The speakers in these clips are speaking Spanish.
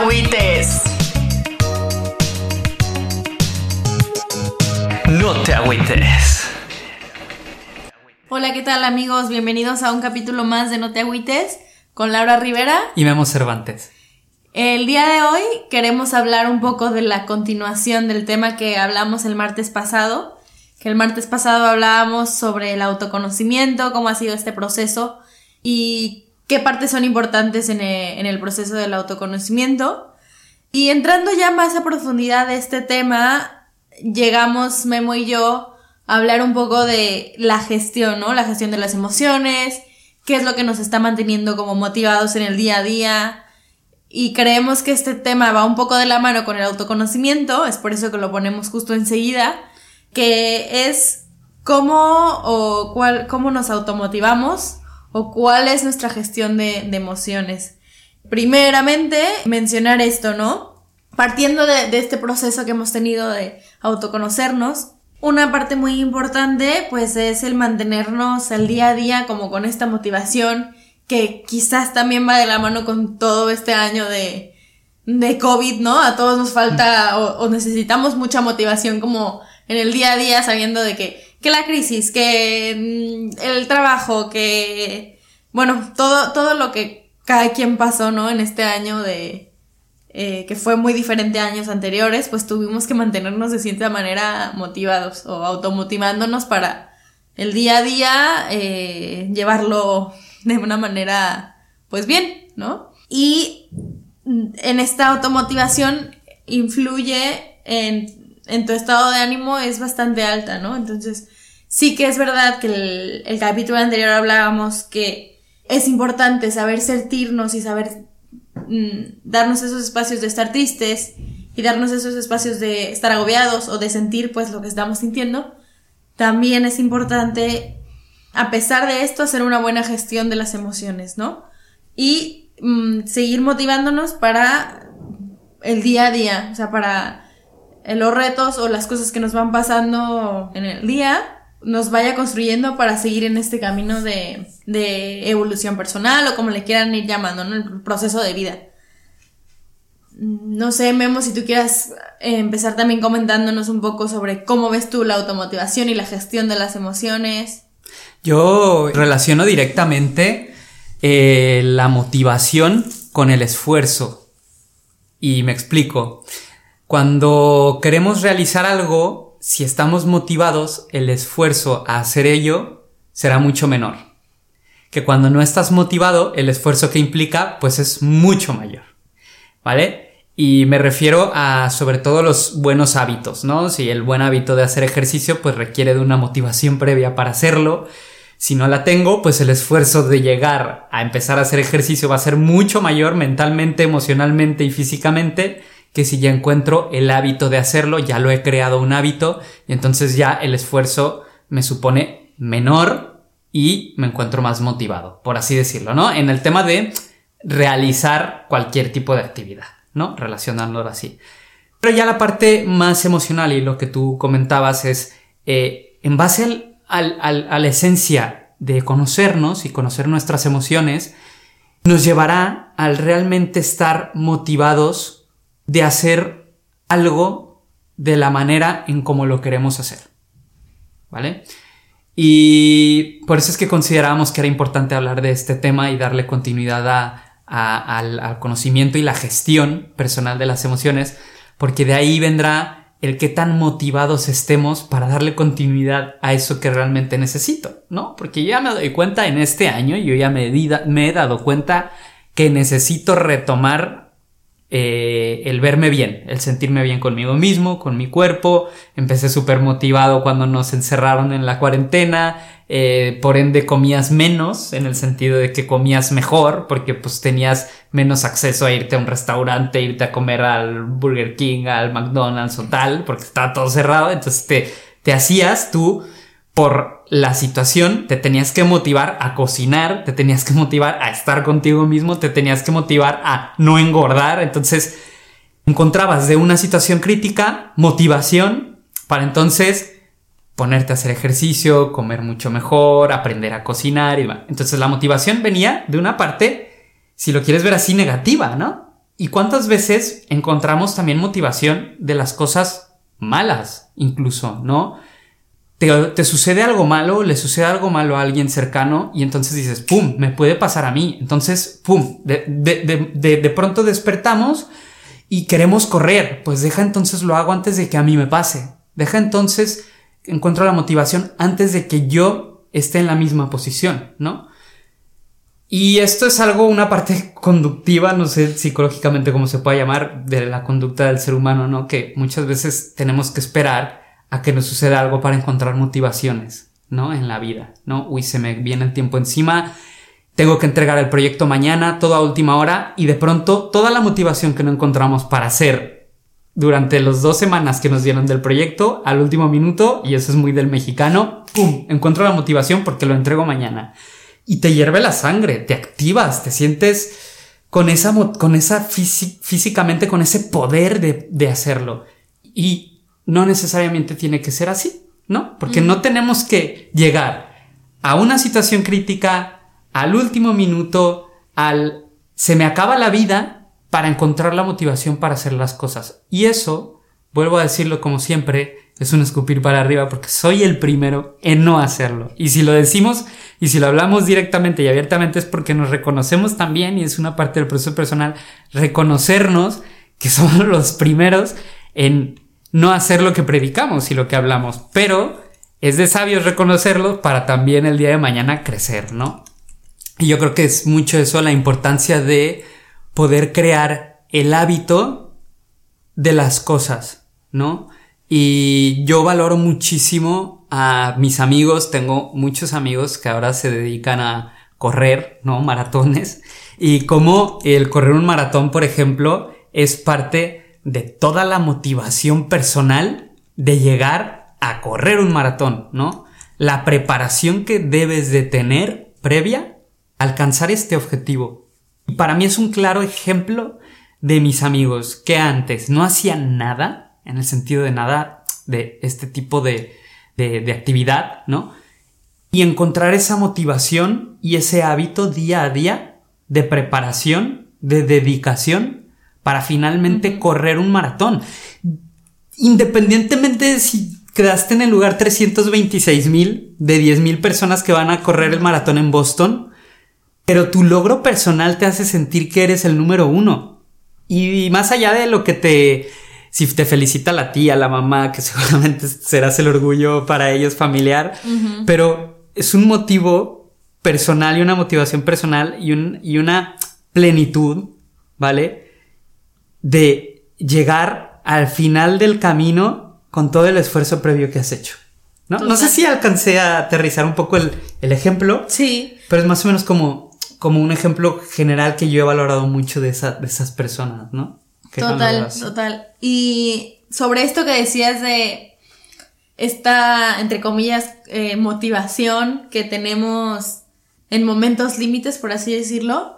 agüites. No te agüites. Hola, ¿qué tal amigos? Bienvenidos a un capítulo más de No te agüites con Laura Rivera. Y Memo Cervantes. El día de hoy queremos hablar un poco de la continuación del tema que hablamos el martes pasado, que el martes pasado hablábamos sobre el autoconocimiento, cómo ha sido este proceso y qué partes son importantes en e- en el proceso del autoconocimiento. Y entrando ya más a profundidad de este tema, llegamos Memo y yo a hablar un poco de la gestión, ¿no? La gestión de las emociones, qué es lo que nos está manteniendo como motivados en el día a día. Y creemos que este tema va un poco de la mano con el autoconocimiento, es por eso que lo ponemos justo enseguida, que es cómo o cuál, cómo nos automotivamos o cuál es nuestra gestión de, de emociones. Primeramente, mencionar esto, ¿no? Partiendo de, de este proceso que hemos tenido de autoconocernos, una parte muy importante pues es el mantenernos al día a día como con esta motivación que quizás también va de la mano con todo este año de, de COVID, ¿no? A todos nos falta o, o necesitamos mucha motivación como en el día a día sabiendo de que, que la crisis, que mm, el trabajo, que, bueno, todo, todo lo que cada quien pasó, ¿no? En este año de, eh, que fue muy diferente a años anteriores, pues tuvimos que mantenernos de cierta manera motivados o automotivándonos para el día a día eh, llevarlo de una manera, pues bien, ¿no? Y en esta automotivación influye en, en tu estado de ánimo es bastante alta, ¿no? Entonces, sí que es verdad que el, capítulo anterior hablábamos que es importante saber sentirnos y saber mm, darnos esos espacios de estar tristes y darnos esos espacios de estar agobiados o de sentir pues lo que estamos sintiendo. También es importante, a pesar de esto, hacer una buena gestión de las emociones, ¿no? Y mm, seguir motivándonos para el día a día, o sea, para eh, los retos o las cosas que nos van pasando en el día, nos vaya construyendo para seguir en este camino de, de evolución personal o como le quieran ir llamando, ¿no? El proceso de vida. No sé, Memo, si tú quieras eh, empezar también comentándonos un poco sobre cómo ves tú la automotivación y la gestión de las emociones. Yo relaciono directamente eh, la motivación con el esfuerzo. Y me explico. Cuando queremos realizar algo, si estamos motivados, el esfuerzo a hacer ello será mucho menor. Que cuando no estás motivado, el esfuerzo que implica, pues es mucho mayor. ¿Vale? Y me refiero a sobre todo los buenos hábitos, ¿no? Si el buen hábito de hacer ejercicio pues requiere de una motivación previa para hacerlo. Si no la tengo, pues el esfuerzo de llegar a empezar a hacer ejercicio va a ser mucho mayor mentalmente, emocionalmente y físicamente que si ya encuentro el hábito de hacerlo, ya lo he creado un hábito y entonces ya el esfuerzo me supone menor y me encuentro más motivado, por así decirlo, ¿no? En el tema de realizar cualquier tipo de actividad. ¿no? Relacionándolo así. Pero ya la parte más emocional y lo que tú comentabas es, eh, en base al, al, a la esencia de conocernos y conocer nuestras emociones, nos llevará al realmente estar motivados de hacer algo de la manera en como lo queremos hacer. ¿Vale? Y por eso es que considerábamos que era importante hablar de este tema y darle continuidad a, al, conocimiento y la gestión personal de las emociones, porque de ahí vendrá el qué tan motivados estemos para darle continuidad a eso que realmente necesito, ¿no? Porque ya me doy cuenta en este año, yo ya me, me he dado cuenta que necesito retomar eh, el verme bien, el sentirme bien conmigo mismo, con mi cuerpo. Empecé súper motivado cuando nos encerraron en la cuarentena. Eh, por ende comías menos, en el sentido de que comías mejor, porque pues tenías menos acceso a irte a un restaurante, irte a comer al Burger King, al McDonald's o tal, porque estaba todo cerrado. Entonces te, te hacías tú por la situación, te tenías que motivar a cocinar, te tenías que motivar a estar contigo mismo, te tenías que motivar a no engordar. Entonces, encontrabas de una situación crítica motivación para entonces ponerte a hacer ejercicio, comer mucho mejor, aprender a cocinar y demás. Entonces, la motivación venía de una parte, si lo quieres ver así, negativa, ¿no? ¿Y cuántas veces encontramos también motivación de las cosas malas, incluso, ¿no? Te, sucede algo malo, le sucede algo malo a alguien cercano y entonces dices, ¡pum!, me puede pasar a mí. Entonces, ¡pum!, de, de, de, de, pronto despertamos y queremos correr. Pues deja entonces lo hago antes de que a mí me pase. Deja entonces, encuentro la motivación antes de que yo esté en la misma posición, ¿no? Y esto es algo, una parte conductiva, no sé psicológicamente cómo se puede llamar, de la conducta del ser humano, ¿no? Que muchas veces tenemos que esperar a que nos suceda algo para encontrar motivaciones, ¿no? En la vida, ¿no? Uy, se me viene el tiempo encima, tengo que entregar el proyecto mañana, todo a última hora, y de pronto toda la motivación que no encontramos para hacer durante las dos semanas que nos dieron del proyecto, al último minuto, y eso es muy del mexicano, ¡pum! Encuentro la motivación porque lo entrego mañana. Y te hierve la sangre, te activas, te sientes con esa, con esa físicamente, con ese poder de, de hacerlo. Y no necesariamente tiene que ser así, ¿no? Porque no tenemos que llegar a una situación crítica al último minuto, al se me acaba la vida para encontrar la motivación para hacer las cosas. Y eso, vuelvo a decirlo como siempre, es un escupir para arriba porque soy el primero en no hacerlo. Y si lo decimos y si lo hablamos directamente y abiertamente es porque nos reconocemos también y es una parte del proceso personal, reconocernos que somos los primeros en no hacer lo que predicamos y lo que hablamos, pero es de sabios reconocerlo para también el día de mañana crecer, ¿no? Y yo creo que es mucho eso la importancia de poder crear el hábito de las cosas, ¿no? Y yo valoro muchísimo a mis amigos, tengo muchos amigos que ahora se dedican a correr, ¿no? Maratones. Y como el correr un maratón, por ejemplo, es parte de toda la motivación personal de llegar a correr un maratón, ¿no? La preparación que debes de tener previa a alcanzar este objetivo. Y para mí es un claro ejemplo de mis amigos que antes no hacían nada, en el sentido de nada de este tipo de, de, de actividad, ¿no? Y encontrar esa motivación y ese hábito día a día de preparación, de dedicación para finalmente correr un maratón. Independientemente de si quedaste en el lugar 326 mil de 10 mil personas que van a correr el maratón en Boston, pero tu logro personal te hace sentir que eres el número uno. Y más allá de lo que te, si te felicita la tía, la mamá, que seguramente serás el orgullo para ellos familiar, pero es un motivo personal y una motivación personal y, un, y una plenitud, ¿vale? De llegar al final del camino con todo el esfuerzo previo que has hecho. ¿no? no sé si alcancé a aterrizar un poco el, ejemplo. Sí. Pero es más o menos como, como un ejemplo general que yo he valorado mucho de, esa, de esas personas, ¿no? total, total. Y sobre esto que decías de esta, entre comillas, eh, motivación que tenemos en momentos límites, por así decirlo,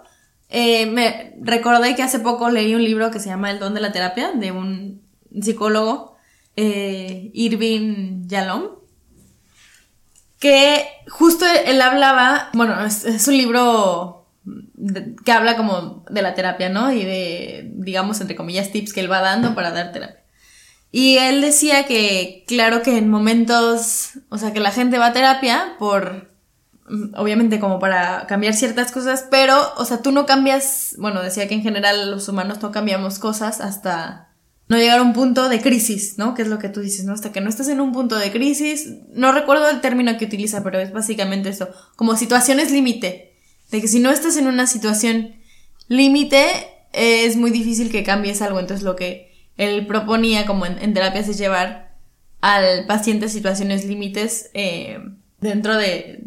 eh, me recordé que hace poco leí un libro que se llama El don de la terapia, de un psicólogo, eh, Irving Yalom, que justo él hablaba, bueno, es, un libro que habla como de la terapia, ¿no? Y de, digamos, entre comillas, tips que él va dando para dar terapia. Y él decía que, claro que en momentos, o sea, que la gente va a terapia por obviamente como para cambiar ciertas cosas, pero, o sea, tú no cambias, bueno, decía que en general los humanos no cambiamos cosas hasta no llegar a un punto de crisis, ¿no? Que es lo que tú dices, ¿no? Hasta que no estés en un punto de crisis, no recuerdo el término que utiliza, pero es básicamente eso, como situaciones límite, de que si no estás en una situación límite, es muy difícil que cambies algo. Entonces lo que él proponía como en, en terapias es llevar al paciente a situaciones límites eh, dentro de,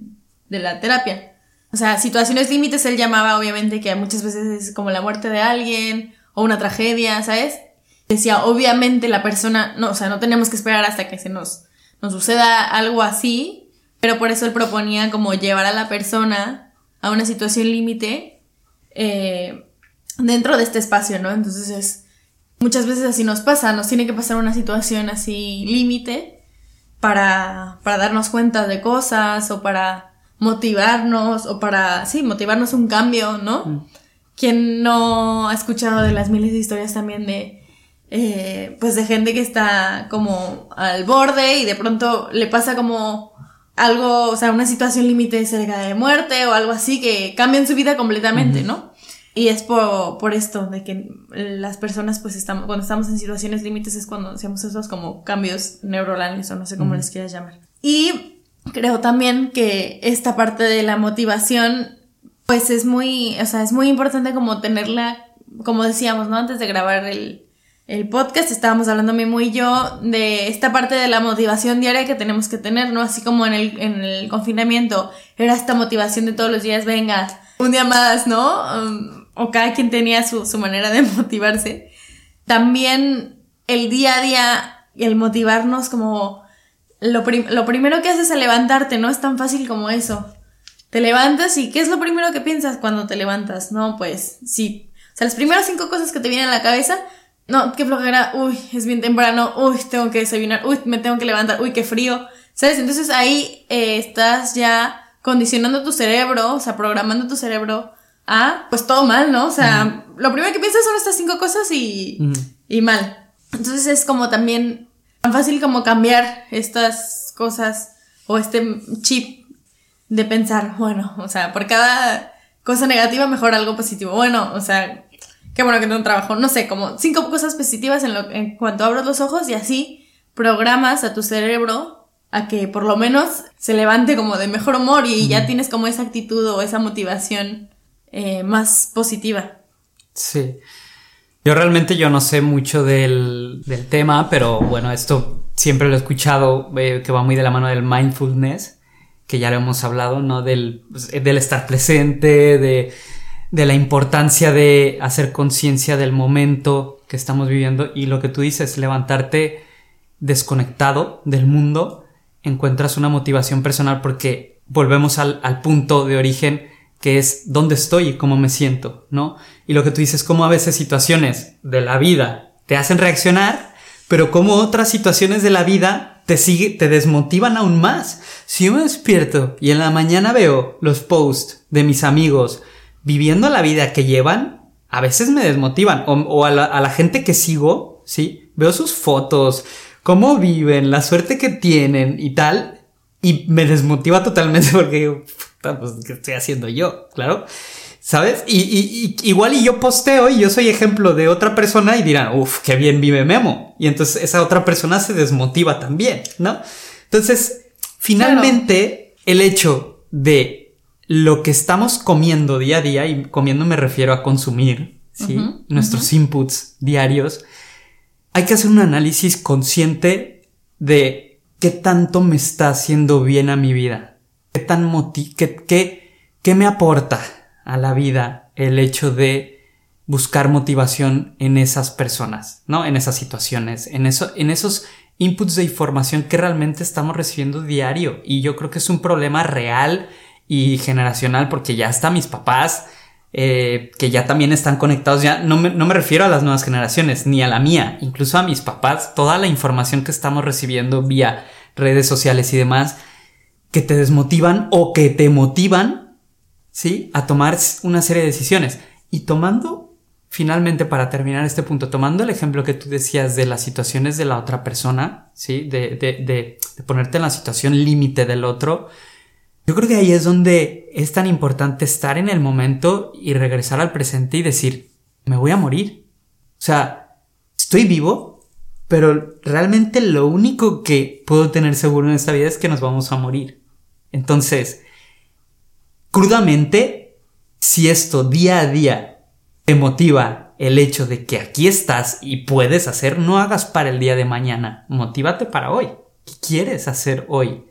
de la terapia. O sea, situaciones límites él llamaba obviamente que muchas veces es como la muerte de alguien o una tragedia, ¿sabes? Decía, obviamente la persona, no, o sea, no tenemos que esperar hasta que se nos, nos suceda algo así, pero por eso él proponía como llevar a la persona a una situación límite eh, dentro de este espacio, ¿no? Entonces es, muchas veces así nos pasa, nos tiene que pasar una situación así límite para, para darnos cuenta de cosas o para motivarnos o para, sí, motivarnos un cambio, ¿no? Mm. Quien no ha escuchado de las miles de historias también de, eh, pues de gente que está como al borde y de pronto le pasa como algo, o sea, una situación límite cerca de muerte o algo así que cambia en su vida completamente, ¿no? Y es por, por esto, de que las personas, pues, estamos, cuando estamos en situaciones límites es cuando hacemos esos como cambios neuronales o no sé cómo les quieras llamar. Y creo también que esta parte de la motivación, pues es muy, o sea, es muy importante como tenerla, como decíamos, ¿no? Antes de grabar el, el podcast, estábamos hablando Mimo y yo de esta parte de la motivación diaria que tenemos que tener, ¿no? Así como en el, en el confinamiento era esta motivación de todos los días, venga, un día más, ¿no? Um, o cada quien tenía su, su manera de motivarse. También el día a día, el motivarnos como lo, prim- lo primero que haces al levantarte, no es tan fácil como eso. Te levantas y ¿qué es lo primero que piensas cuando te levantas? No, pues sí. O sea, las primeras cinco cosas que te vienen a la cabeza, no, qué flojera, uy, es bien temprano, uy, tengo que desayunar, uy, me tengo que levantar, uy, qué frío. ¿Sabes? Entonces ahí eh, estás ya condicionando tu cerebro, o sea, programando tu cerebro a, pues todo mal, ¿no? O sea, lo primero que piensas son estas cinco cosas y, y mal. Entonces es como también tan fácil como cambiar estas cosas o este chip de pensar, bueno, o sea, por cada cosa negativa mejor algo positivo. Bueno, o sea, qué bueno que tengo un trabajo, no sé, como cinco cosas positivas en, lo, en cuanto abres los ojos y así programas a tu cerebro a que por lo menos se levante como de mejor humor y ya tienes como esa actitud o esa motivación eh, más positiva. Sí. Yo realmente yo no sé mucho del, del tema, pero bueno, esto siempre lo he escuchado eh, que va muy de la mano del mindfulness, que ya lo hemos hablado, ¿no? Del, pues, del estar presente, de, de la importancia de hacer conciencia del momento que estamos viviendo y lo que tú dices, levantarte desconectado del mundo, encuentras una motivación personal porque volvemos al, al punto de origen que es dónde estoy y cómo me siento, ¿no? Y lo que tú dices, cómo a veces situaciones de la vida te hacen reaccionar, pero como otras situaciones de la vida te sigue, te desmotivan aún más. Si yo me despierto y en la mañana veo los posts de mis amigos viviendo la vida que llevan, a veces me desmotivan. O, o a, la, a la gente que sigo, ¿sí? Veo sus fotos, cómo viven, la suerte que tienen y tal, y me desmotiva totalmente porque digo, puta, pues, ¿qué estoy haciendo yo? Claro. ¿Sabes? Y, y- y- igual y yo posteo y yo soy ejemplo de otra persona y dirán, uff, qué bien vive Memo. Y entonces esa otra persona se desmotiva también, ¿no? Entonces, finalmente, el hecho de lo que estamos comiendo día a día, y comiendo me refiero a consumir, ¿sí? Nuestros inputs diarios, hay que hacer un análisis consciente de qué tanto me está haciendo bien a mi vida. ¿Qué tan moti qué, qué, qué me aporta a la vida el hecho de buscar motivación en esas personas, ¿no? En esas situaciones, en eso, en esos inputs de información que realmente estamos recibiendo diario. Y yo creo que es un problema real y generacional porque ya hasta mis papás, eh, que ya también están conectados, ya no me, no me refiero a las nuevas generaciones, ni a la mía, incluso a mis papás, toda la información que estamos recibiendo vía redes sociales y demás, que te desmotivan o que te motivan, ¿sí? A tomar una serie de decisiones. Y tomando, finalmente, para terminar este punto, tomando el ejemplo que tú decías de las situaciones de la otra persona, ¿sí? De, de, de, de ponerte en la situación límite del otro, yo creo que ahí es donde es tan importante estar en el momento y regresar al presente y decir, me voy a morir. O sea, estoy vivo, pero realmente lo único que puedo tener seguro en esta vida es que nos vamos a morir. Entonces, crudamente, si esto día a día te motiva el hecho de que aquí estás y puedes hacer, no hagas para el día de mañana, motívate para hoy. ¿Qué quieres hacer hoy?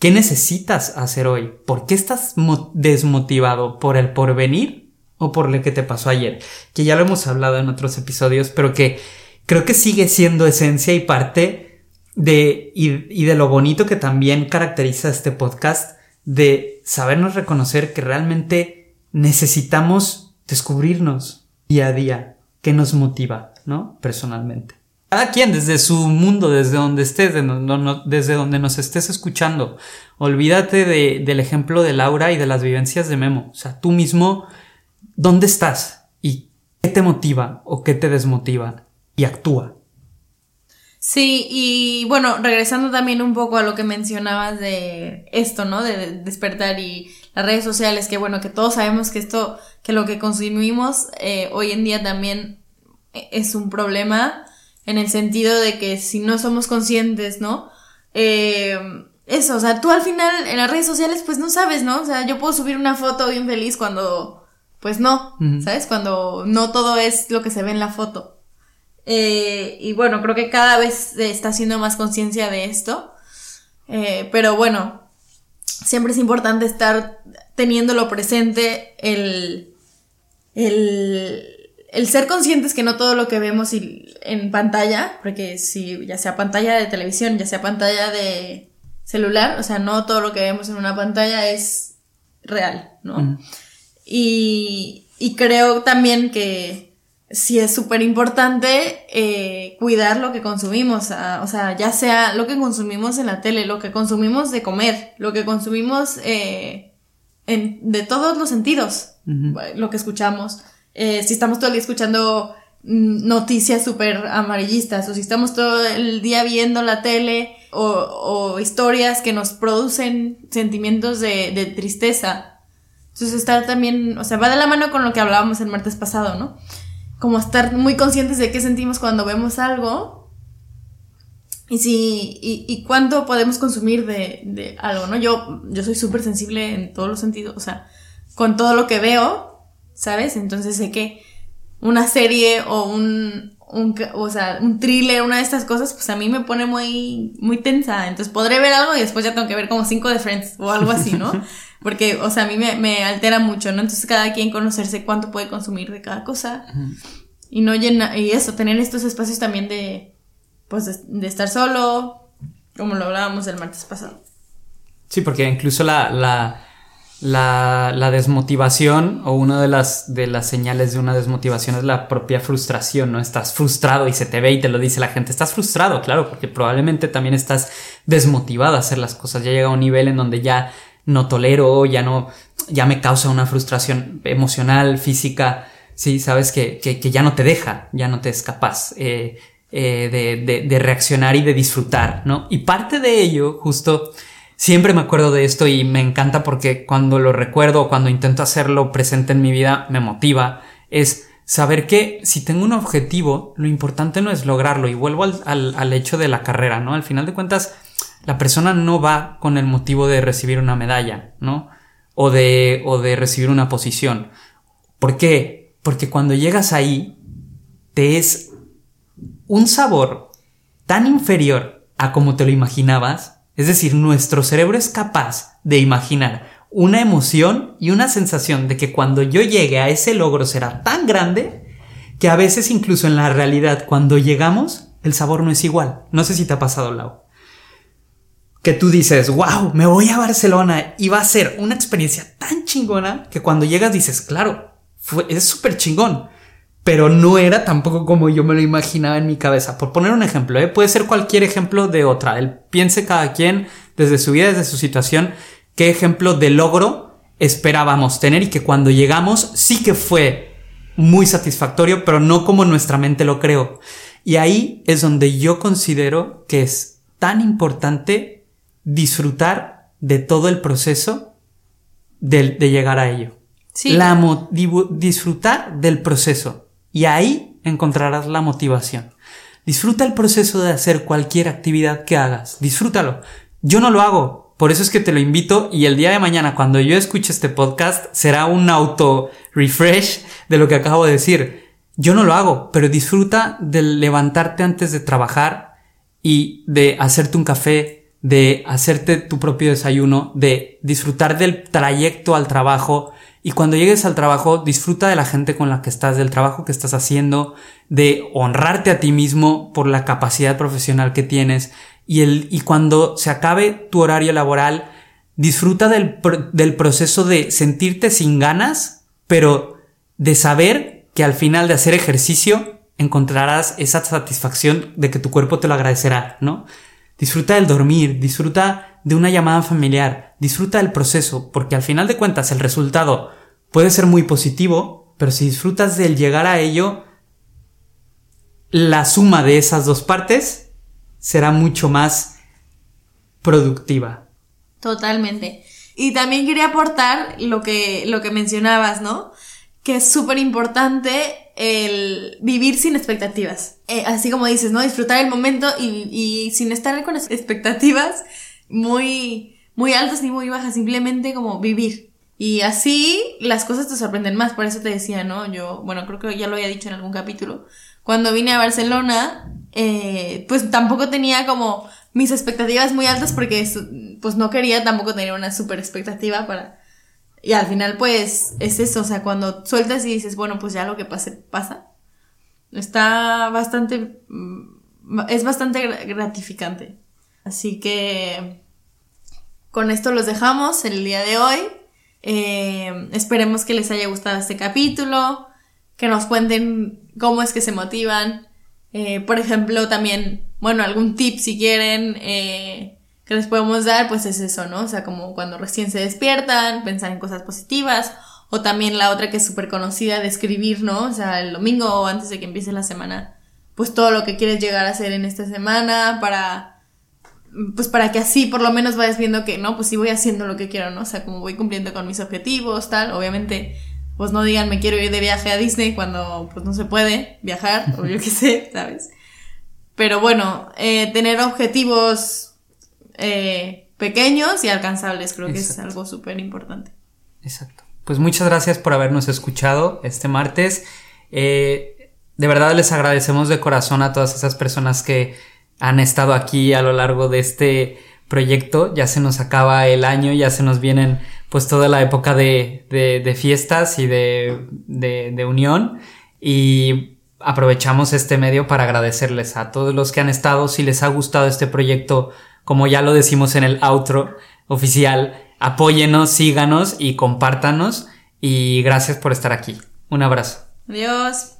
¿Qué necesitas hacer hoy? ¿Por qué estás desmotivado? ¿Por el porvenir o por lo que te pasó ayer? Que ya lo hemos hablado en otros episodios, pero que creo que sigue siendo esencia y parte de, y, de lo bonito que también caracteriza este podcast, de sabernos reconocer que realmente necesitamos descubrirnos día a día, qué nos motiva, ¿no? Personalmente. Cada quien desde su mundo, desde donde estés, desde donde nos estés escuchando. Olvídate de, del ejemplo de Laura y de las vivencias de Memo. O sea, tú mismo, ¿dónde estás? ¿Y qué te motiva o qué te desmotiva? Y actúa. Sí, y bueno, regresando también un poco a lo que mencionabas de esto, ¿no? De despertar y las redes sociales, que bueno, que todos sabemos que esto, que lo que consumimos eh, hoy en día también es un problema en el sentido de que si no somos conscientes, ¿no? Eh, eso, o sea, tú al final en las redes sociales pues no sabes, ¿no? O sea, yo puedo subir una foto bien feliz cuando, pues no, ¿sabes? Cuando no todo es lo que se ve en la foto. Eh, y bueno, creo que cada vez se está haciendo más conciencia de esto. Eh, pero bueno, siempre es importante estar teniéndolo presente el, el el ser conscientes que no todo lo que vemos en pantalla, porque si ya sea pantalla de televisión, ya sea pantalla de celular, o sea, no todo lo que vemos en una pantalla es real, ¿no? y, y, creo también que sí es súper importante eh, cuidar lo que consumimos, o sea, ya sea lo que consumimos en la tele, lo que consumimos de comer, lo que consumimos eh, en, de todos los sentidos, lo que escuchamos. Eh, si estamos todo el día escuchando mm, noticias súper amarillistas o si estamos todo el día viendo la tele o, historias que nos producen sentimientos de, tristeza. Entonces estar también, o sea, va de la mano con lo que hablábamos el martes pasado, ¿no? Como estar muy conscientes de qué sentimos cuando vemos algo y si, y, y cuánto podemos consumir de, de algo, ¿no? Yo, yo soy súper sensible en todos los sentidos, o sea, con todo lo que veo, ¿sabes? Entonces sé que una serie o un, un, o sea, un thriller, una de estas cosas, pues a mí me pone muy, muy tensa. Entonces podré ver algo y después ya tengo que ver como cinco de Friends o algo así, ¿no? Porque, o sea, a mí me, me altera mucho, ¿no? Entonces cada quien conocerse cuánto puede consumir de cada cosa. Y no llena, y eso, tener estos espacios también de, pues, de, estar solo, como lo hablábamos el martes pasado. Sí, porque incluso la, la, la, la, desmotivación o una de las, de las señales de una desmotivación es la propia frustración, ¿no? Estás frustrado y se te ve y te lo dice la gente. Estás frustrado, claro, porque probablemente también estás desmotivado a hacer las cosas. Ya llega a un nivel en donde ya no tolero, ya no, ya me causa una frustración emocional, física. Sí, sabes que, que, que ya no te deja, ya no te es capaz eh, eh, de, de, de reaccionar y de disfrutar, ¿no? Y parte de ello, justo, Siempre me acuerdo de esto y me encanta porque cuando lo recuerdo cuando intento hacerlo presente en mi vida me motiva. Es saber que si tengo un objetivo, lo importante no es lograrlo. Y vuelvo al, hecho de la carrera, ¿no? Al final de cuentas, la persona no va con el motivo de recibir una medalla, ¿no? O de, o de recibir una posición. ¿Por qué? Porque cuando llegas ahí, te es un sabor tan inferior a como te lo imaginabas es decir, nuestro cerebro es capaz de imaginar una emoción y una sensación de que cuando yo llegue a ese logro será tan grande que a veces incluso en la realidad cuando llegamos el sabor no es igual. No sé si te ha pasado, Lau. Que tú dices, wow, me voy a Barcelona y va a ser una experiencia tan chingona que cuando llegas dices, claro, es súper chingón pero no era tampoco como yo me lo imaginaba en mi cabeza. Por poner un ejemplo, ¿eh? puede ser cualquier ejemplo de otra. Él piense cada quien desde su vida, desde su situación, qué ejemplo de logro esperábamos tener y que cuando llegamos sí que fue muy satisfactorio, pero no como nuestra mente lo creó. Y ahí es donde yo considero que es tan importante disfrutar de todo el proceso de, de llegar a ello. Sí. La disfrutar del proceso y ahí encontrarás la motivación. Disfruta el proceso de hacer cualquier actividad que hagas. Disfrútalo. Yo no lo hago. Por eso es que te lo invito y el día de mañana cuando yo escuche este podcast será un auto refresh de lo que acabo de decir. yo no lo hago, pero disfruta de levantarte antes de trabajar y de hacerte un café, de hacerte tu propio desayuno, de disfrutar del trayecto al trabajo y cuando llegues al trabajo disfruta de la gente con la que estás, del trabajo que estás haciendo, de honrarte a ti mismo por la capacidad profesional que tienes y, el, y cuando se acabe tu horario laboral, disfruta del, del proceso de sentirte sin ganas, pero de saber que al final de hacer ejercicio encontrarás esa satisfacción de que tu cuerpo te lo agradecerá, ¿no? Disfruta del dormir, disfruta de una llamada familiar, disfruta del proceso, porque al final de cuentas el resultado puede ser muy positivo, pero si disfrutas del llegar a ello, la suma de esas dos partes será mucho más productiva. Totalmente. Y también quería aportar lo que, lo que mencionabas, ¿no? Que es súper importante el vivir sin expectativas. Eh, así como dices, ¿no? Disfrutar el momento y, y sin estar con expectativas muy, muy altas ni muy bajas, simplemente como vivir. Y así las cosas te sorprenden más, por eso te decía, ¿no? Yo, bueno, creo que ya lo había dicho en algún capítulo. Cuando vine a Barcelona, eh, pues tampoco tenía como mis expectativas muy altas porque pues no quería tampoco tener una super expectativa para... Y al final pues es eso, o sea, cuando sueltas y dices, bueno, pues ya lo que pase, pasa. Está bastante... Mm, es bastante gratificante. Así que con esto los dejamos el día de hoy. Eh, esperemos que les haya gustado este capítulo, que nos cuenten cómo es que se motivan. Eh, por ejemplo, también, bueno, algún tip si quieren eh, que les podemos dar, pues es eso, ¿no? O sea, como cuando recién se despiertan, pensar en cosas positivas. O también la otra que es súper conocida de escribir, ¿no? O sea, el domingo o antes de que empiece la semana, pues todo lo que quieres llegar a hacer en esta semana para pues para que así por lo menos vayas viendo que, no, pues sí voy haciendo lo que quiero, ¿no? O sea, como voy cumpliendo con mis objetivos, tal, obviamente, pues no digan me quiero ir de viaje a Disney cuando pues no se puede viajar, o yo qué sé, ¿sabes? Pero bueno, eh, tener objetivos eh, pequeños y alcanzables creo que es algo súper importante. Exacto. Pues muchas gracias por habernos escuchado este martes. Eh, de verdad les agradecemos de corazón a todas esas personas que han estado aquí a lo largo de este proyecto. Ya se nos acaba el año, ya se nos vienen pues toda la época de, de, fiestas y de, de, unión. Y aprovechamos este medio para agradecerles a todos los que han estado. Si les ha gustado este proyecto, como ya lo decimos en el outro oficial, apóyenos, síganos y compártanos. Y gracias por estar aquí. Un abrazo. Adiós.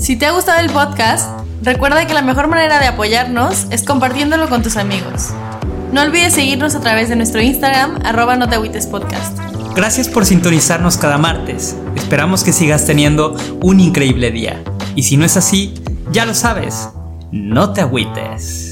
Si te ha gustado el podcast, recuerda que la mejor manera de apoyarnos es compartiéndolo con tus amigos. No olvides seguirnos a través de nuestro Instagram, arroba no te podcast. Gracias por sintonizarnos cada martes. Esperamos que sigas teniendo un increíble día. Y si no es así, ya lo sabes, no te agüites.